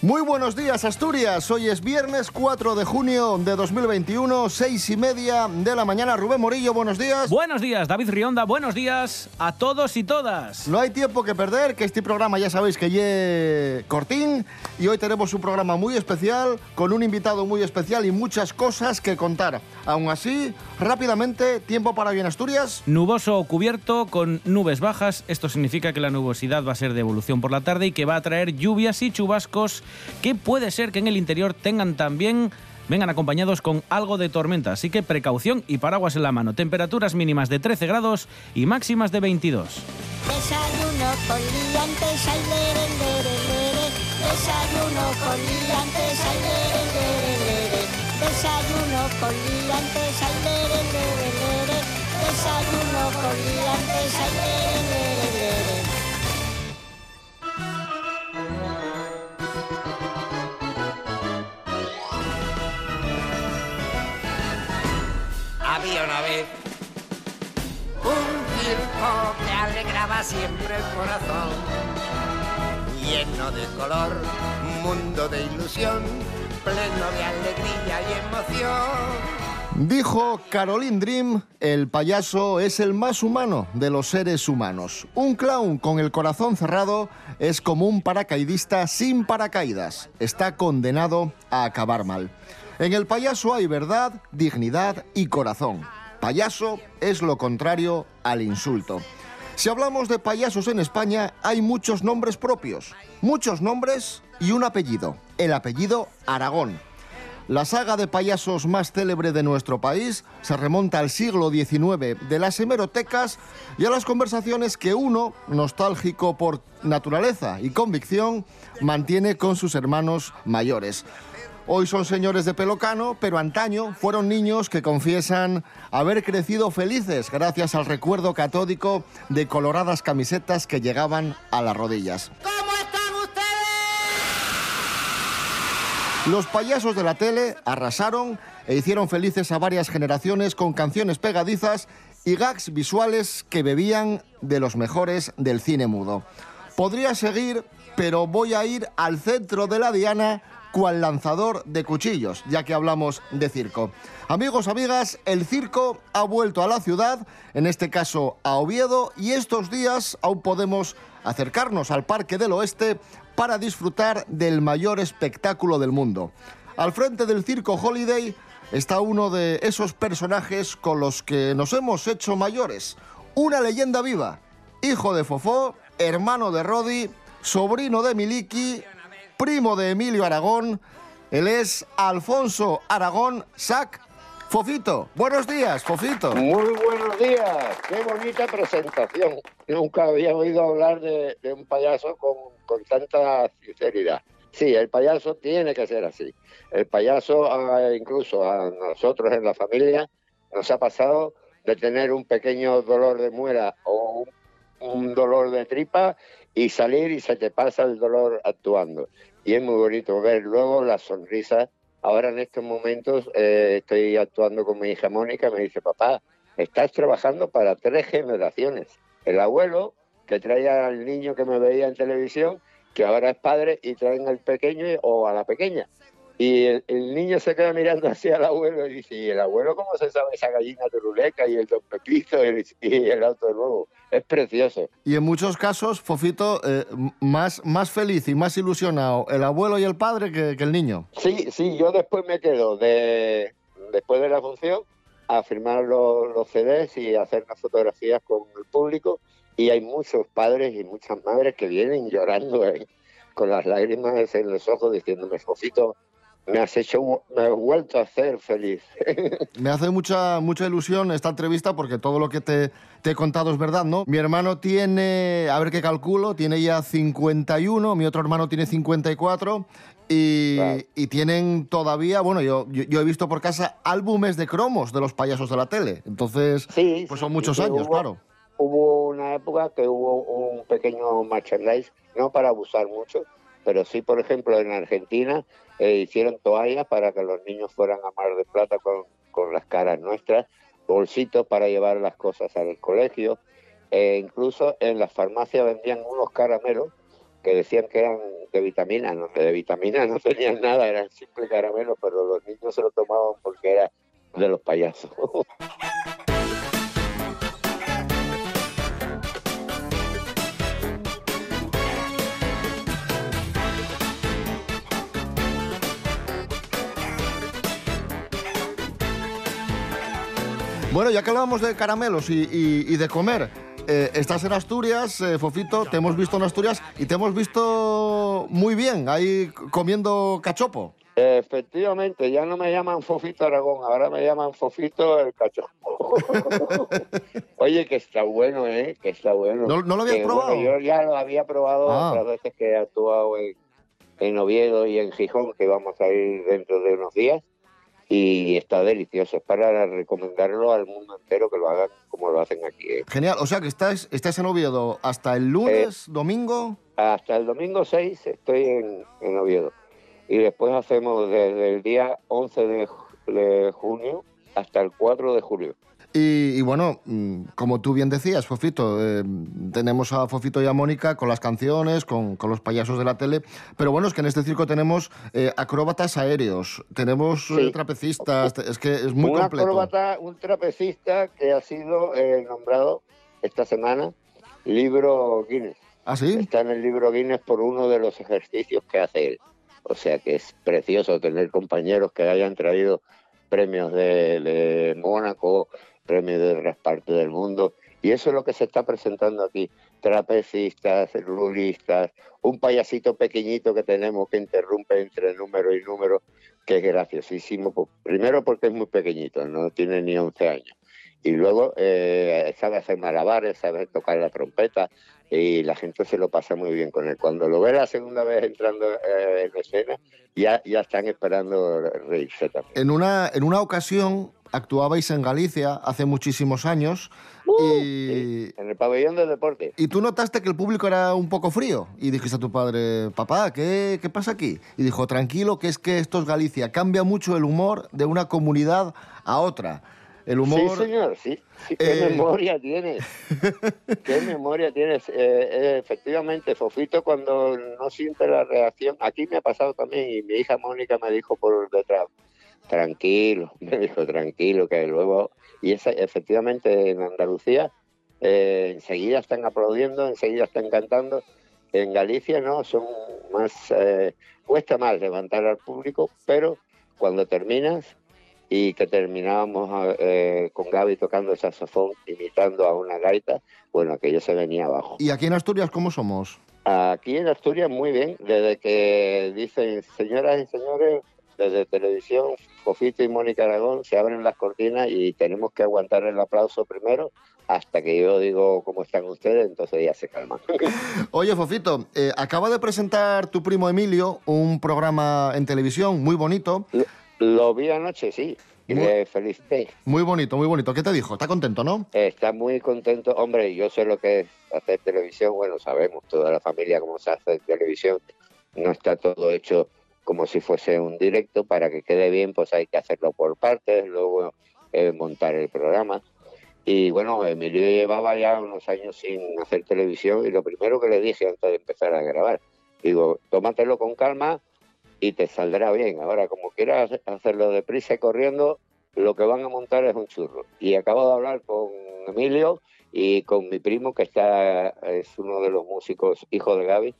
Muy buenos días Asturias, hoy es viernes 4 de junio de 2021, seis y media de la mañana. Rubén Morillo, buenos días. Buenos días, David Rionda, buenos días a todos y todas. No hay tiempo que perder, que este programa ya sabéis que cortín y hoy tenemos un programa muy especial con un invitado muy especial y muchas cosas que contar. Aún así, rápidamente, tiempo para bien Asturias. Nuboso o cubierto con nubes bajas, esto significa que la nubosidad va a ser de evolución por la tarde y que va a traer lluvias y chubascos que puede ser que en el interior tengan también vengan acompañados con algo de tormenta, así que precaución y paraguas en la mano. Temperaturas mínimas de 13 grados y máximas de 22. Desayuno con liantes, ay, lere, lere, lere. Desayuno con liantes, ay. Desayuno con liantes, ay, lere, lere, lere. Desayuno con liantes, ay, lere, lere, lere. Había una vez un circo que alegraba siempre el corazón, lleno de color, mundo de ilusión, pleno de alegría y emoción. Dijo Caroline Dream, el payaso es el más humano de los seres humanos. Un clown con el corazón cerrado es como un paracaidista sin paracaídas. Está condenado a acabar mal. En el payaso hay verdad, dignidad y corazón. Payaso es lo contrario al insulto. Si hablamos de payasos en España, hay muchos nombres propios, muchos nombres y un apellido, el apellido Aragón. La saga de payasos más célebre de nuestro país se remonta al siglo XIX de las hemerotecas y a las conversaciones que uno, nostálgico por naturaleza y convicción, mantiene con sus hermanos mayores. Hoy son señores de pelocano, pero antaño fueron niños que confiesan haber crecido felices gracias al recuerdo catódico de coloradas camisetas que llegaban a las rodillas. ¿Cómo están ustedes? Los payasos de la tele arrasaron e hicieron felices a varias generaciones con canciones pegadizas y gags visuales que bebían de los mejores del cine mudo. Podría seguir, pero voy a ir al centro de la diana cual lanzador de cuchillos, ya que hablamos de circo. Amigos, amigas, el circo ha vuelto a la ciudad, en este caso a Oviedo, y estos días aún podemos acercarnos al Parque del Oeste para disfrutar del mayor espectáculo del mundo. Al frente del Circo Holiday está uno de esos personajes con los que nos hemos hecho mayores, una leyenda viva, hijo de Fofó, hermano de Rodi, sobrino de Miliki, primo de Emilio Aragón. Él es Alfonso Aragón Sac. Fofito, buenos días, Fofito. Muy buenos días, qué bonita presentación. Nunca había oído hablar de, un payaso con, con, tanta sinceridad. Sí, el payaso tiene que ser así. El payaso, ah, incluso a nosotros en la familia, nos ha pasado de tener un pequeño dolor de muela o un dolor de tripa y salir y se te pasa el dolor actuando. Y es muy bonito ver luego la sonrisa. Ahora en estos momentos eh, estoy actuando con mi hija Mónica, me dice, papá, estás trabajando para tres generaciones. El abuelo, que traía al niño que me veía en televisión, que ahora es padre, y traen al pequeño o a la pequeña. Y el, el, niño se queda mirando hacia el abuelo y dice, ¿y el abuelo cómo se sabe esa gallina turuleca y el don Pepito y el, y el auto de nuevo? Es precioso. Y en muchos casos, Fofito, eh, más, más feliz y más ilusionado el abuelo y el padre que, que, el niño. Sí, sí, yo después me quedo de, después de la función a firmar los, los CDs y hacer unas fotografías con el público y hay muchos padres y muchas madres que vienen llorando eh, con las lágrimas en los ojos diciéndome, Fofito, me has hecho, me has vuelto a hacer feliz. me hace mucha, mucha ilusión esta entrevista porque todo lo que te, te, he contado es verdad, ¿no? Mi hermano tiene, a ver qué calculo, tiene ya 51, mi otro hermano tiene 54 y, claro. y tienen todavía, bueno, yo, yo, yo, he visto por casa álbumes de cromos de los payasos de la tele, entonces, sí, pues son muchos sí, años, hubo, claro. Hubo una época que hubo un pequeño merchandise, no para abusar mucho, pero sí, por ejemplo, en Argentina eh, hicieron toallas para que los niños fueran a Mar de Plata con, con las caras nuestras, bolsitos para llevar las cosas al colegio, e incluso en las farmacias vendían unos caramelos que decían que eran de vitamina, no, de vitamina no tenían nada, eran simples caramelos, pero los niños se lo tomaban porque era de los payasos. Bueno, ya que hablábamos de caramelos y, y- y de comer, eh, estás en Asturias, eh, Fofito, te hemos visto en Asturias y te hemos visto muy bien ahí comiendo cachopo. Efectivamente, ya no me llaman Fofito Aragón, ahora me llaman Fofito el cachopo. Oye, que está bueno, ¿eh? Que está bueno. ¿No- no lo habías probado? bueno, yo ya lo había probado Ah. otras veces que he actuado en, en Oviedo y en Gijón, que vamos a ir dentro de unos días. Y está delicioso. Es para recomendarlo al mundo entero que lo hagan como lo hacen aquí. ¿eh? Genial, o sea que estás, estás en Oviedo hasta el lunes, domingo. Hasta el domingo 6 estoy en, en Oviedo. Y después hacemos desde el día 11 de, de junio hasta el 4 de julio. Y, y bueno, mm, como tú bien decías, Fofito, eh, tenemos a Fofito y a Mónica con las canciones, con, con los payasos de la tele, pero bueno, es que en este circo tenemos eh, acróbatas aéreos, tenemos eh, Sí. trapecistas, es que es muy un completo. acróbata, un trapecista que ha sido eh, nombrado esta semana libro Guinness. ¿Ah, sí? Está en el libro Guinness por uno de los ejercicios que hace él. O sea que es precioso tener compañeros que hayan traído premios de, de Mónaco, premios de otras partes del mundo. Y eso es lo que se está presentando aquí. Trapecistas, rulistas, un payasito pequeñito que tenemos que interrumpe entre número y número, que es graciosísimo. Pues, Primero porque es muy pequeñito, no tiene ni 11 años. Y luego eh, sabe hacer malabares, sabe tocar la trompeta y la gente se lo pasa muy bien con él. Cuando lo ve la segunda vez entrando eh, en escena, ya, ya están esperando reírse también. En una, en una ocasión actuabais en Galicia hace muchísimos años y, Sí, en el pabellón de deporte. y tú notaste que el público era un poco frío y dijiste a tu padre, papá, ¿qué, ¿qué pasa aquí? Y dijo, tranquilo, que es que esto es Galicia, cambia mucho el humor de una comunidad a otra. El humor... Sí, señor, sí. sí, ¿Qué Eh, memoria tienes? ¿Qué memoria tienes? Eh, eh, efectivamente, Fofito cuando no siente la reacción, aquí me ha pasado también y mi hija Mónica me dijo por detrás, tranquilo, me dijo tranquilo, que luego, y esa, efectivamente en Andalucía eh, enseguida están aplaudiendo, enseguida están cantando, en Galicia no, son más, eh, cuesta más levantar al público, pero cuando terminas y que terminábamos eh, con Gaby tocando el saxofón, imitando a una gaita, bueno, aquello se venía abajo. ¿Y aquí en Asturias cómo somos? Aquí en Asturias muy bien, desde que dicen, señoras y señores, desde televisión, Fofito y Mónica Aragón se abren las cortinas y tenemos que aguantar el aplauso primero hasta que yo digo cómo están ustedes, entonces ya se calman. Oye, Fofito, eh, acaba de presentar tu primo Emilio un programa en televisión muy bonito, Lo vi anoche, sí, y Muy- le felicité. muy bonito, muy bonito. ¿Qué te dijo? ¿Está contento, no? Está muy contento. Hombre, yo sé lo que es hacer televisión. Bueno, sabemos toda la familia cómo se hace televisión. No está todo hecho como si fuese un directo. Para que quede bien, pues hay que hacerlo por partes, luego eh, montar el programa. Y bueno, Emilio llevaba ya unos años sin hacer televisión y lo primero que le dije antes de empezar a grabar, digo, tómatelo con calma y te saldrá bien. Ahora, como quieras hacerlo deprisa y corriendo, lo que van a montar es un churro. Y acabo de hablar con Emilio y con mi primo, que está es uno de los músicos, hijo de Gaby,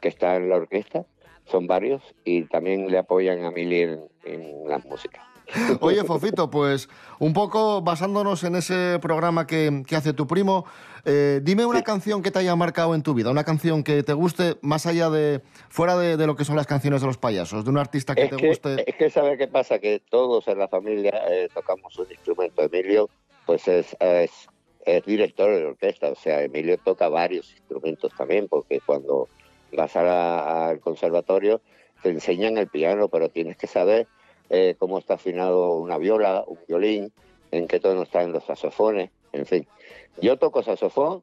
que está en la orquesta. Son varios y también le apoyan a Emilio en, en la música. Oye, Fofito, pues un poco basándonos en ese programa que, que hace tu primo, eh, dime una canción que te haya marcado en tu vida, una canción que te guste más allá de, fuera de, de lo que son las canciones de los payasos, de un artista que es te que, guste. Es que ¿sabes qué pasa? Que todos en la familia eh, tocamos un instrumento. Emilio, pues es, es, es director de orquesta, o sea, Emilio toca varios instrumentos también, porque cuando vas a al conservatorio te enseñan el piano, pero tienes que saber eh, cómo está afinado una viola, un violín, en qué tono están los saxofones, en fin. Yo toco saxofón,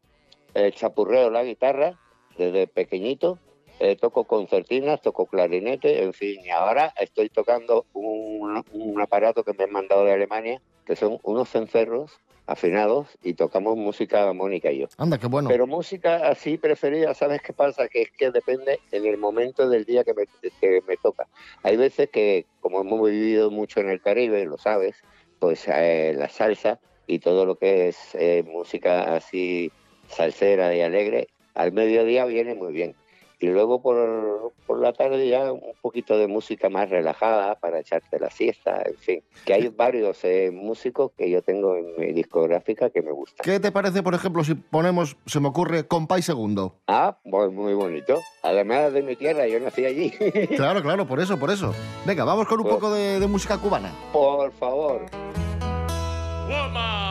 eh, chapurreo la guitarra desde pequeñito, eh, toco concertinas, toco clarinete, en fin, y ahora estoy tocando un, un aparato que me han mandado de Alemania, que son unos cencerros afinados y tocamos música Mónica y yo. Anda, qué bueno. Pero música así preferida, ¿sabes qué pasa? Que es que depende en el momento del día que me, que me toca. Hay veces que, como hemos vivido mucho en el Caribe, lo sabes, pues eh, la salsa y todo lo que es eh, música así salsera y alegre, al mediodía viene muy bien. Y luego por, por la tarde ya un poquito de música más relajada para echarte la siesta, en fin. Que hay varios eh, músicos que yo tengo en mi discográfica que me gustan. ¿Qué te parece, por ejemplo, si ponemos, se me ocurre, Compay Segundo? Ah, pues muy bonito. Además de mi tierra, yo nací allí. Claro, claro, por eso, por eso. Venga, vamos con un Pues- poco de, de música cubana. por favor. Guantanamera,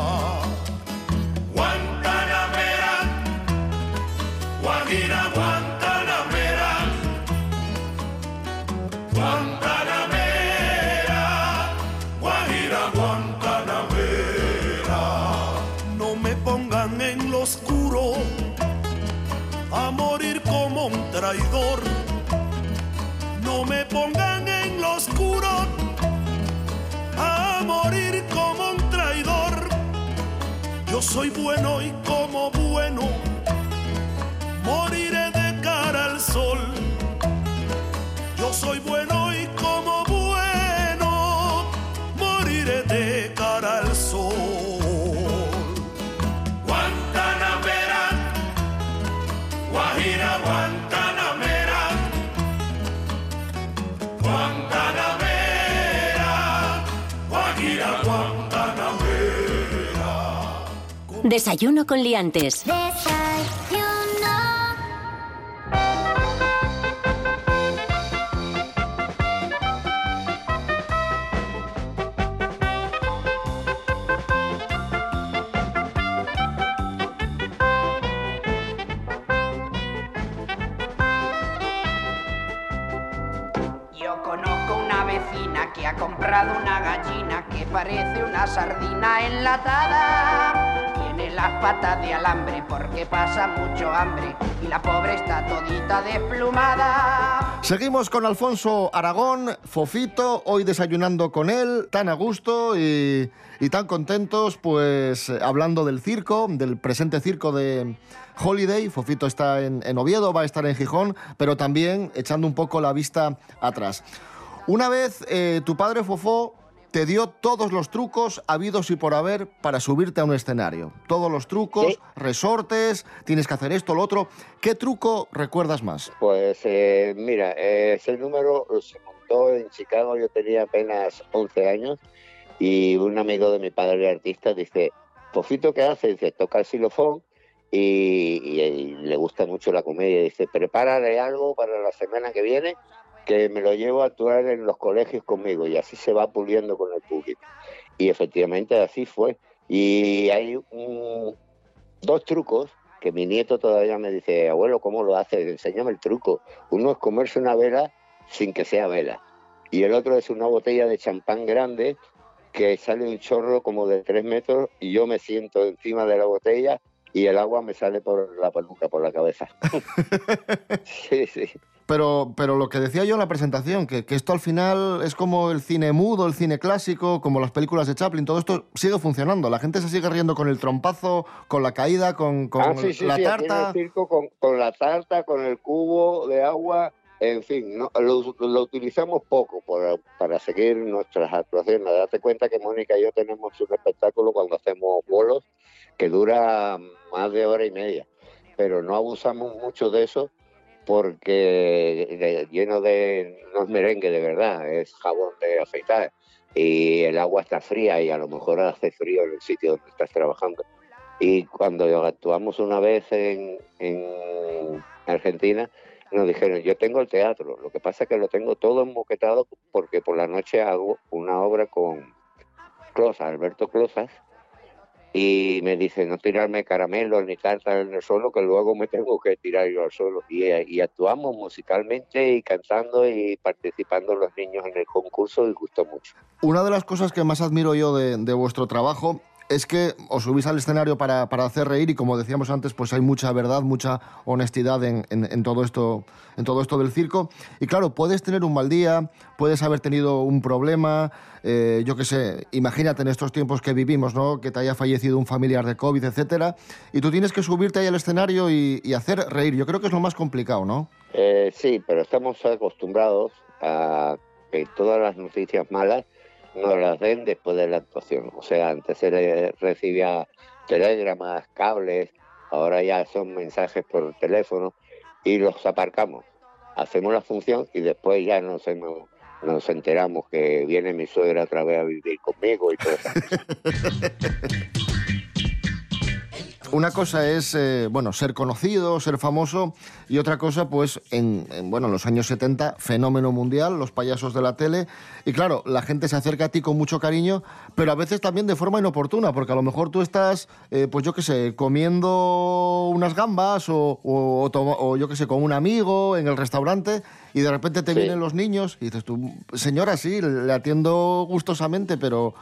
Soy bueno y como bueno moriré de cara al sol. Yo soy bueno Desayuno con liantes. Desayuno. Yo conozco una vecina que ha comprado una gallina que parece una sardina enlatada. Las patas de alambre porque pasa mucho hambre y la pobre está todita desplumada. Seguimos con Alfonso Aragón, Fofito, hoy desayunando con él, tan a gusto y, y tan contentos, pues eh, hablando del circo, del presente circo de Holiday. Fofito está en, en Oviedo, va a estar en Gijón, pero también echando un poco la vista atrás. Una vez eh, tu padre Fofó te dio todos los trucos habidos y por haber para subirte a un escenario. Todos los trucos, Sí. resortes, tienes que hacer esto, lo otro. ¿Qué truco recuerdas más? Pues eh, mira, eh, ese número se montó en Chicago, yo tenía apenas 11 años y un amigo de mi padre artista dice, Fofito, ¿qué hace? Dice, toca el xilofón y, y- y le gusta mucho la comedia. Dice, prepárale algo para la semana que viene que me lo llevo a actuar en los colegios conmigo y así se va puliendo con el público. Y efectivamente así fue. Y hay dos trucos que mi nieto todavía me dice, abuelo, ¿cómo lo haces? Enséñame el truco. Uno es comerse una vela sin que sea vela. Y el otro es una botella de champán grande que sale un chorro como de tres metros y yo me siento encima de la botella y el agua me sale por la peluca, por la cabeza. sí, sí. Pero, pero lo que decía yo en la presentación, que, que esto al final es como el cine mudo, el cine clásico, como las películas de Chaplin, todo esto sigue funcionando. La gente se sigue riendo con el trompazo, con la caída, con, con Ah, sí, sí, la sí, tarta. el circo con, con la tarta, con el cubo de agua, en fin, no, lo, lo utilizamos poco por- para seguir nuestras actuaciones. Date cuenta que Mónica y yo tenemos un espectáculo cuando hacemos bolos que dura más de hora y media, pero no abusamos mucho de eso porque lleno de, no es merengue de verdad, es jabón de afeitar y el agua está fría y a lo mejor hace frío en el sitio donde estás trabajando. Y cuando actuamos una vez en, en Argentina, nos dijeron, yo tengo el teatro, lo que pasa es que lo tengo todo emboquetado porque por la noche hago una obra con Closas, Alberto Closas, y me dice no tirarme caramelos ni tartas en el suelo, que luego me tengo que tirar yo al suelo. Y, eh, y actuamos musicalmente y cantando y participando los niños en el concurso y gustó mucho. Una de las cosas que más admiro yo de, de vuestro trabajo es que os subís al escenario para, para hacer reír y como decíamos antes, pues hay mucha verdad, mucha honestidad en, en- todo esto, en todo esto del circo. Y claro, puedes tener un mal día, puedes haber tenido un problema, eh, yo qué sé, imagínate en estos tiempos que vivimos, ¿no? Que te haya fallecido un familiar de COVID, etcétera, y tú tienes que subirte ahí al escenario y, y hacer reír. Yo creo que es lo más complicado, ¿no? Eh, sí, pero estamos acostumbrados a que todas las noticias malas nos las den después de la actuación. O sea, antes se recibía telegramas, cables, ahora ya son mensajes por teléfono y los aparcamos. Hacemos la función y después ya nos, hemos- nos enteramos que viene mi suegra otra vez a vivir conmigo y todo eso. Una cosa es, eh, bueno, ser conocido, ser famoso, y otra cosa, pues, en, en, bueno, en los años 70, fenómeno mundial, los payasos de la tele, y claro, la gente se acerca a ti con mucho cariño, pero a veces también de forma inoportuna, porque a lo mejor tú estás, eh, pues yo qué sé, comiendo unas gambas o, o, o toma- o yo qué sé, con un amigo en el restaurante, y de repente te Sí. vienen los niños, y dices tú, señora, sí, le atiendo gustosamente, pero...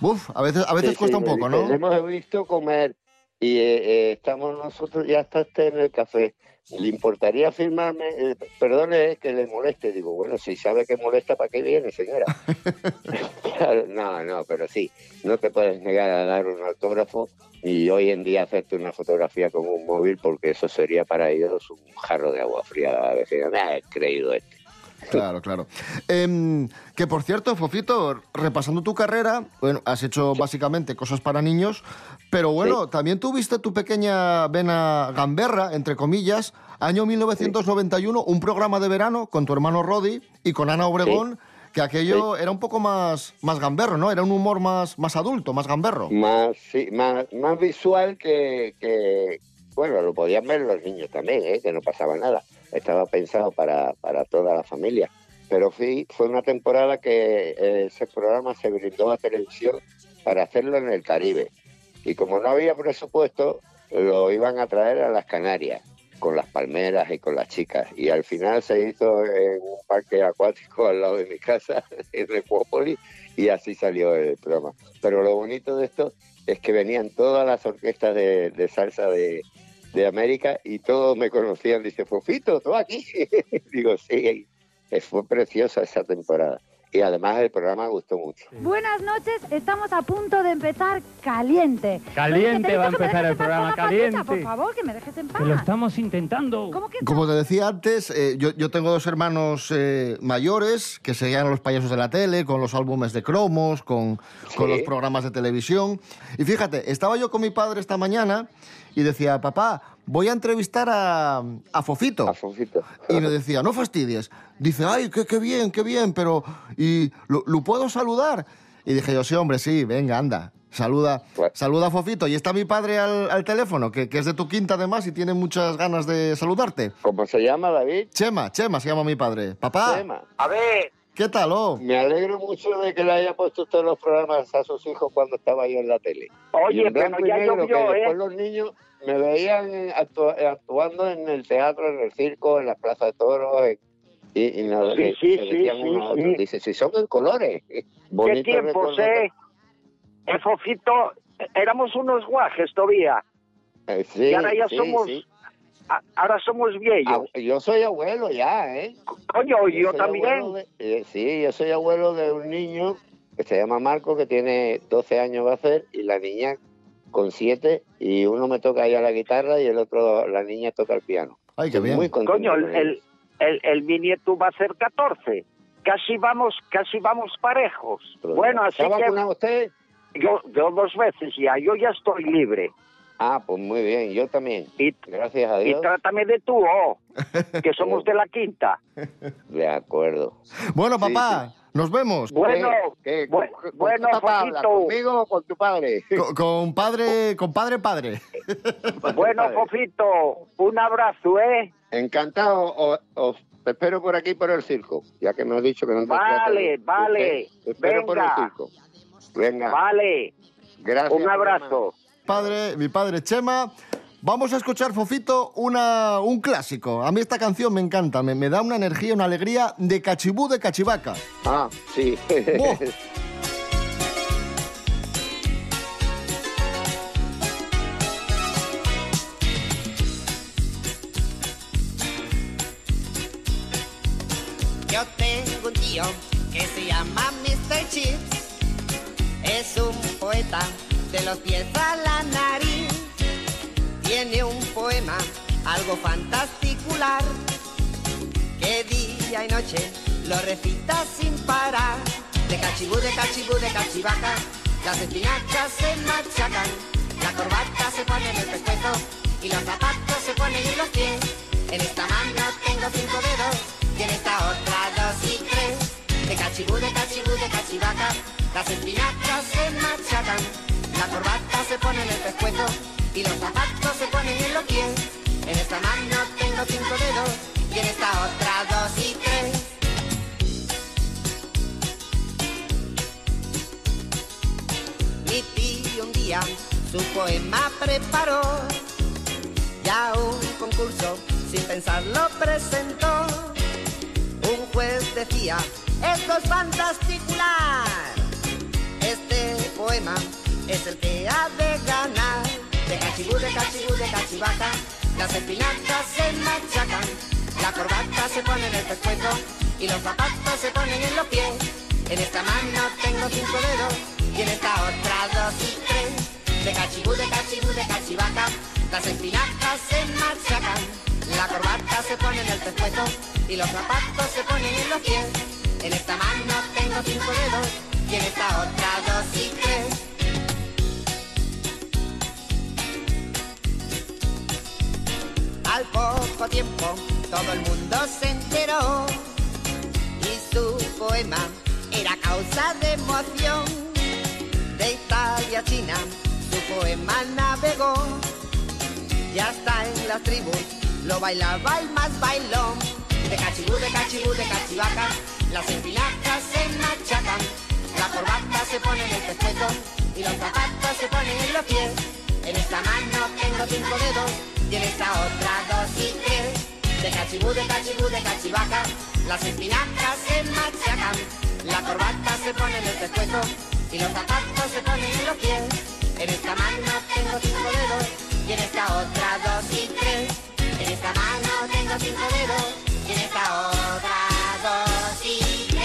Uf, a veces, a veces Sí, sí, cuesta un poco, ¿no? "Le hemos visto comer y eh, eh, estamos nosotros, ya está usted en el café. ¿Le importaría firmarme? Eh, perdone eh, que le moleste. Digo, bueno, si sabe que molesta, ¿para qué viene, señora? Claro, no, no, pero sí, no te puedes negar a dar un autógrafo y hoy en día hacerte una fotografía con un móvil porque eso sería para ellos un jarro de agua fría. Decir, me he creído esto. Claro, claro. Em, que por cierto, Fofito, repasando tu carrera, bueno, has hecho básicamente cosas para niños, pero bueno, también tuviste tu pequeña vena gamberra, entre comillas, año 1991, un programa de verano con tu hermano Rodi y con Ana Obregón, que aquello era un poco más, más gamberro, ¿no? Era un humor más, más adulto, más gamberro. más, sí, más, más visual que, que- bueno, lo podían ver los niños también, ¿eh? que no pasaba nada. Estaba pensado para, para toda la familia. Pero sí, fue una temporada que eh, ese programa se brindó a televisión para hacerlo en el Caribe. Y como no había presupuesto, lo iban a traer a las Canarias, con las palmeras y con las chicas. Y al final se hizo en un parque acuático al lado de mi casa, en Ecuópolis, y así salió el programa. Pero lo bonito de esto es que venían todas las orquestas de salsa de, de América y todos me conocían. Dice, Fofito, ¿tú aquí? Digo, sí, eh, fue preciosa esa temporada. Y además el programa gustó mucho. Buenas noches, estamos a punto de empezar caliente. Caliente va a empezar el programa, con caliente. Por favor, que me dejes en paz. Que lo estamos intentando. ¿Cómo que Como te decía antes, eh, yo, yo tengo dos hermanos eh, mayores que seguían a los payasos de la tele, con los álbumes de cromos, con, con Sí. los programas de televisión. Y fíjate, estaba yo con mi padre esta mañana y decía, papá, voy a entrevistar a, a Fofito. A Fofito. Y me decía, no fastidies. Dice, ay, qué, qué bien, qué bien, pero ¿y lo, lo puedo saludar? Y dije yo, sí, hombre, sí, venga, anda. Saluda, Bueno. saluda a Fofito. Y está mi padre al, al teléfono, que, que es de tu quinta además y tiene muchas ganas de saludarte. ¿Cómo se llama, David? Chema, Chema se llama mi padre. Papá, Chema. A ver, ¿qué tal? oh? me alegro mucho de que le haya puesto usted los programas a sus hijos cuando estaba yo en la tele. Oye, pero ya llovió, que ¿eh? después los niños me veían eh, actua- actuando en el teatro, en el circo, en la plaza de toros. en- y, y no, Sí, sí, se sí, decían sí, uno a otro. sí. Dice, si son en colores. ¿Qué recuerdo. eh? Eh, Fofito, éramos unos guajes todavía. Eh, sí, y ahora ya sí, somos sí. A- ahora somos viejos. Ah, yo soy abuelo ya, ¿eh? Coño, yo también. de- eh, sí, yo soy abuelo de un niño que se llama Marco, que tiene 12 años va a hacer, y la niña con 7, y uno me toca ya la guitarra y el otro, la niña toca el piano. Ay, qué bien. Muy contento Coño, el, el, el, el mi nieto va a ser 14. Casi vamos, casi vamos parejos. Pero Bueno, así ¿Se ha que vacunado usted? yo, yo dos veces ya, yo ya estoy libre. Ah, pues muy bien, yo también. Y, Gracias a y Dios. trátame de tú, oh, que somos de la quinta. De acuerdo. Bueno, Sí, papá, nos vemos. Bueno, ¿Qué? ¿Qué? bu- ¿Con- con bueno, papá habla? ¿Conmigo o con tu padre? Co- Con padre, con padre, padre. Bueno. Fofito, un abrazo, ¿eh? Encantado, os te espero por aquí por el circo, ya que me has dicho que no te Vale, vale, Te espero por el venga. circo. Venga, Vale, gracias. un abrazo. Padre, mi padre Chema. Vamos a escuchar, Fofito, una, un clásico. A mí esta canción me encanta, me, me da una energía, una alegría de cachibú de cachivaca. Ah, sí. Yo tengo un tío que se llama Mr. Chips. Es un poeta de los pies a la nariz. Tiene un poema algo fantasticular que día y noche lo recita sin parar. De cachibú, de cachibú, de cachivaca, las espinacas se machacan, la corbata se pone en el pescuezo y los zapatos se ponen en los pies. En esta mano tengo cinco dedos y en esta otra dos y tres. De cachibú, de cachibú, de cachivaca, las espinacas se machacan, la corbata se pone en el pescuezo y los zapatos se ponen en los pies. En esta mano tengo cinco dedos y en esta otra dos y tres. Mi tío un día su poema preparó ya un concurso sin pensarlo presentó. Un juez decía, esto es fantasticular. Este poema es el que ha de ganar. De cachibú, de cachibú, de cachivaca, las espinacas se machacan, la corbata se pone en el pescuezo y los zapatos se ponen en los pies. En esta mano tengo cinco dedos y en esta otra dos y tres. De cachibú, de cachibú, de cachivaca, las espinacas se machacan, la corbata se pone en el pescuezo y los zapatos se ponen en los pies. En esta mano tengo cinco dedos y en esta otra dos y tres. Al poco tiempo todo el mundo se enteró y su poema era causa de emoción. De Italia a China su poema navegó y hasta en las tribus lo bailaba el más bailón. De cachibú, de cachibú, de cachivaca, las espinacas se machacan, la corbata se pone en el pescuezo y los zapatos se ponen en los pies. En esta mano tengo cinco dedos y en esta otra dos y tres. De cachibú, de cachibú, de cachivaca, las espinacas se machacan, la corbata se pone en el pescuezo y los zapatos se ponen en los pies. En esta mano tengo cinco dedos y en esta otra dos y tres. En esta mano tengo cinco dedos y en esta otra dos y tres.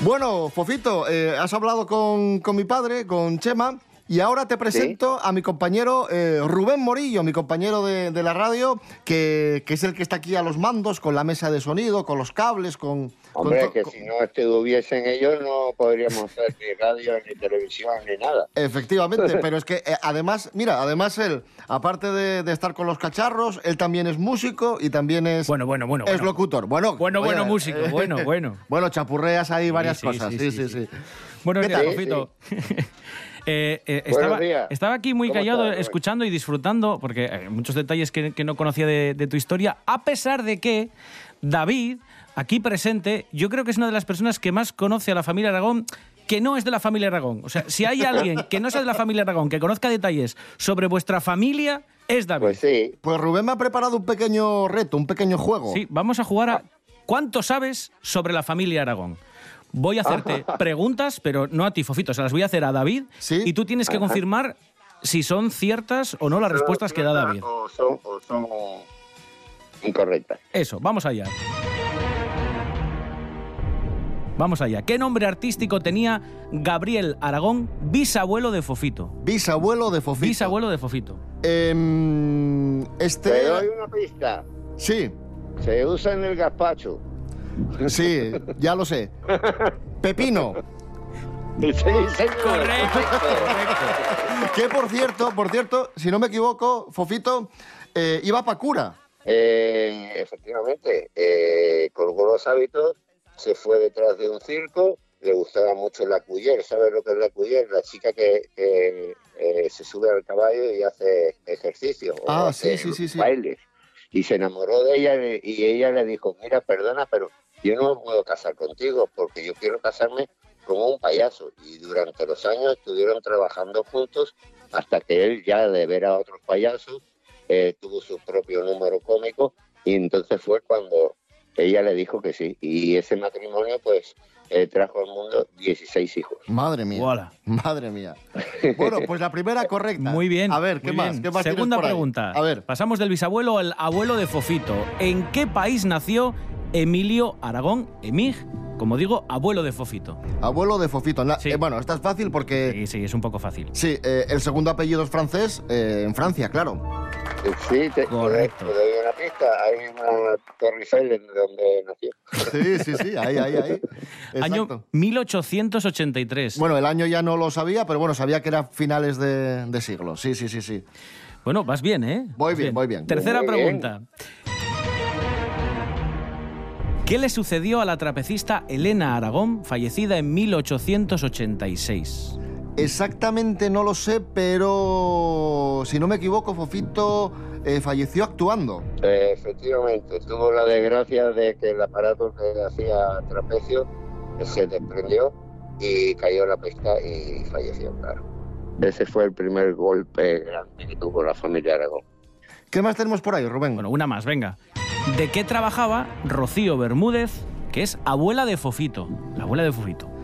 Bueno, Fofito, eh, has hablado con, con mi padre, con Chema, y ahora te presento a mi compañero eh, Rubén Morillo, mi compañero de, de la radio, que, que es el que está aquí a los mandos, con la mesa de sonido, con los cables, con... Hombre, que con- si no estuviesen ellos no podríamos hacer ni radio, ni televisión, ni nada. Efectivamente, pero es que eh, además, mira, además él, aparte de, de estar con los cacharros, él también es músico y también es, Bueno, bueno, bueno. es bueno. locutor. Bueno, Bueno, bueno, músico, eh, bueno, bueno. Bueno, chapurreas ahí varias sí, cosas, sí, sí, sí, sí, sí. sí. Buenos ¿Qué días, tal? Fofito. Eh, eh, Buenos estaba, días. estaba aquí muy ¿Cómo callado, estás, escuchando y disfrutando, porque hay muchos detalles que, que no conocía de, de tu historia, a pesar de que David, aquí presente, yo creo que es una de las personas que más conoce a la familia Aragón que no es de la familia Aragón. O sea, si hay alguien que no sea de la familia Aragón, que conozca detalles sobre vuestra familia, es David. Pues sí, Pues Rubén me ha preparado un pequeño reto, un pequeño juego. Sí, vamos a jugar a ¿Cuánto sabes sobre la familia Aragón? Voy a hacerte preguntas, pero no a ti, Fofito, se las voy a hacer a David Sí. y tú tienes que confirmar si son ciertas o no las respuestas que da David. O son, o son incorrectas. Eso, vamos allá. Vamos allá. ¿Qué nombre artístico tenía Gabriel Aragón, bisabuelo de Fofito? Bisabuelo de Fofito. Bisabuelo de Fofito. Em, este. Te doy una pista. Sí, Se usa en el gazpacho. Sí, ya lo sé. Pepino. Sí, señor. Correcto, Que por cierto, por cierto, si no me equivoco, Fofito eh, iba para cura. Eh, efectivamente, eh, con buenos hábitos se fue detrás de un circo, le gustaba mucho la cuyer, ¿sabes lo que es la cuyer? La chica que, que, eh, se sube al caballo y hace ejercicio o Ah, hace sí, sí, sí, sí. bailes. Y se enamoró de ella y ella le dijo, mira, perdona, pero yo no me puedo casar contigo porque yo quiero casarme con un payaso. Y durante los años estuvieron trabajando juntos hasta que él ya de ver a otros payasos eh, tuvo su propio número cómico y entonces fue cuando ella le dijo que sí. Y ese matrimonio pues eh, trajo al mundo 16 hijos. Madre mía. Voilà. Madre mía. Bueno, pues la primera correcta. Muy bien. A ver, ¿qué más? bien. ¿Qué más tienes Segunda por ahí? pregunta. A ver. Pasamos del bisabuelo al abuelo de Fofito. ¿En qué país nació Emilio Aragón, Emig, como digo, abuelo de Fofito? Abuelo de Fofito. La- Sí. eh, bueno, esta es fácil porque. Sí, sí, es un poco fácil. Sí, eh, el segundo apellido es francés, eh, en Francia, claro. Eh, Sí, te, Correcto. te doy una pista. Hay una Torre Eiffel donde nació. Sí, sí, sí, ahí, ahí, ahí. Año Exacto. 1883. Bueno, el año ya no lo sabía, pero bueno, sabía que era finales de, de siglo. Sí, sí, sí, sí. Bueno, vas bien, ¿eh? Voy Vas bien, voy bien. Tercera Muy bien. pregunta. ¿Qué le sucedió a la trapecista Elena Aragón, fallecida en 1886? Exactamente no lo sé, pero si no me equivoco, Fofito eh, falleció actuando. Eh, efectivamente, tuvo la desgracia de que el aparato que hacía trapecio se desprendió y cayó la pista y falleció, claro. Ese fue el primer golpe grande que tuvo la familia Aragón. ¿Qué más tenemos por ahí, Rubén? Bueno, una más, venga. ¿De qué trabajaba Rocío Bermúdez, que es abuela de Fofito? La abuela de Fofito.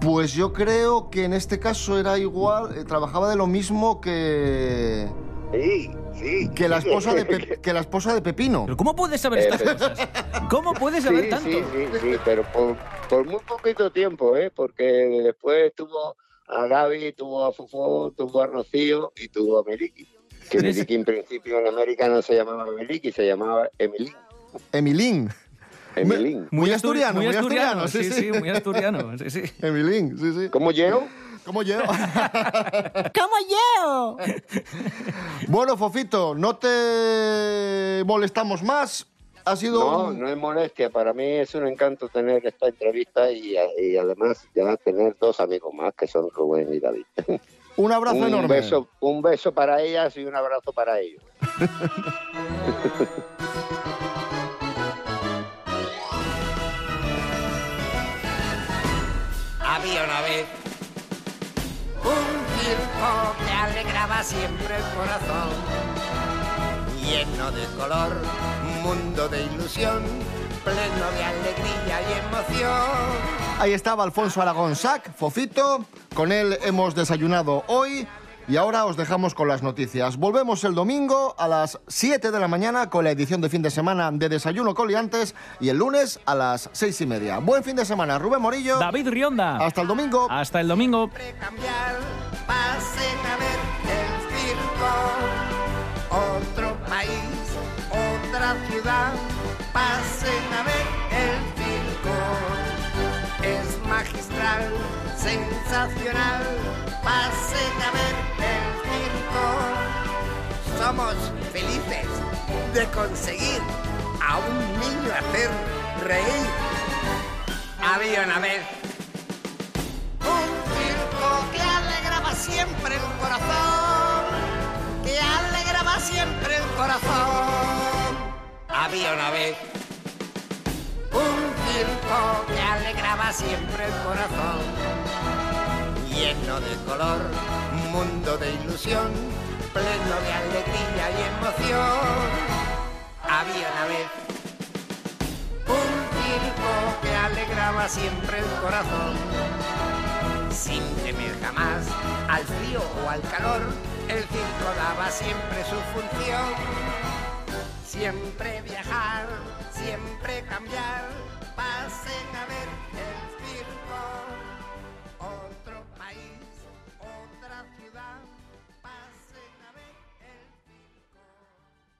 Pues yo creo que en este caso era igual, eh, trabajaba de lo mismo que Sí, sí. que la esposa de Pe- que la esposa de Pepino. ¿Pero cómo puedes saber estas Eh, cosas? ¿Cómo puedes Sí, saber tanto? sí, sí, sí, pero por, por muy poquito tiempo, ¿eh? Porque después tuvo a Gaby, tuvo a Fofó, tuvo a Rocío y tuvo a Meliki. Que Meliki en principio en América no se llamaba Meliki, se llamaba Emilín. Emilín. Emilín. Muy asturi- asturiano, muy asturiano, sí, sí, sí. sí, muy asturiano. Sí, sí. Emilín, sí, sí. ¿Cómo llevo? ¿Cómo llevo? ¿Cómo yo? bueno, Fofito, no te molestamos más. Ha sido No, un- no es molestia. Para mí es un encanto tener esta entrevista y, y además ya tener dos amigos más que son Rubén y David. un abrazo un enorme. beso, un beso para ellas y un abrazo para ellos. Había una vez un circo que alegraba siempre el corazón. lleno de color, mundo de ilusión, pleno de alegría y emoción. Ahí estaba Alfonso Aragón Sac, Fofito. Con él hemos desayunado hoy. Y ahora os dejamos con las noticias. Volvemos el domingo a las 7 de la mañana con la edición de fin de semana de Desayuno Coliantes y el lunes a las 6 y media. Buen fin de semana, Rubén Morillo. David Rionda. Hasta el domingo. Hasta el domingo. Cambiar, pasen a ver el circo. Otro país, otra ciudad, pasen a ver el circo. Es magistral, sensacional, pasen a ver. Somos felices de conseguir a un niño hacer reír. Había una vez un circo que alegraba siempre el corazón, que alegraba siempre el corazón. Había una vez un circo que alegraba siempre el corazón, lleno de color, mundo de ilusión, pleno de alegría y emoción. Había una vez un circo que alegraba siempre el corazón. Sin temer jamás al frío o al calor, el circo daba siempre su función. Siempre viajar, siempre cambiar, pasen a ver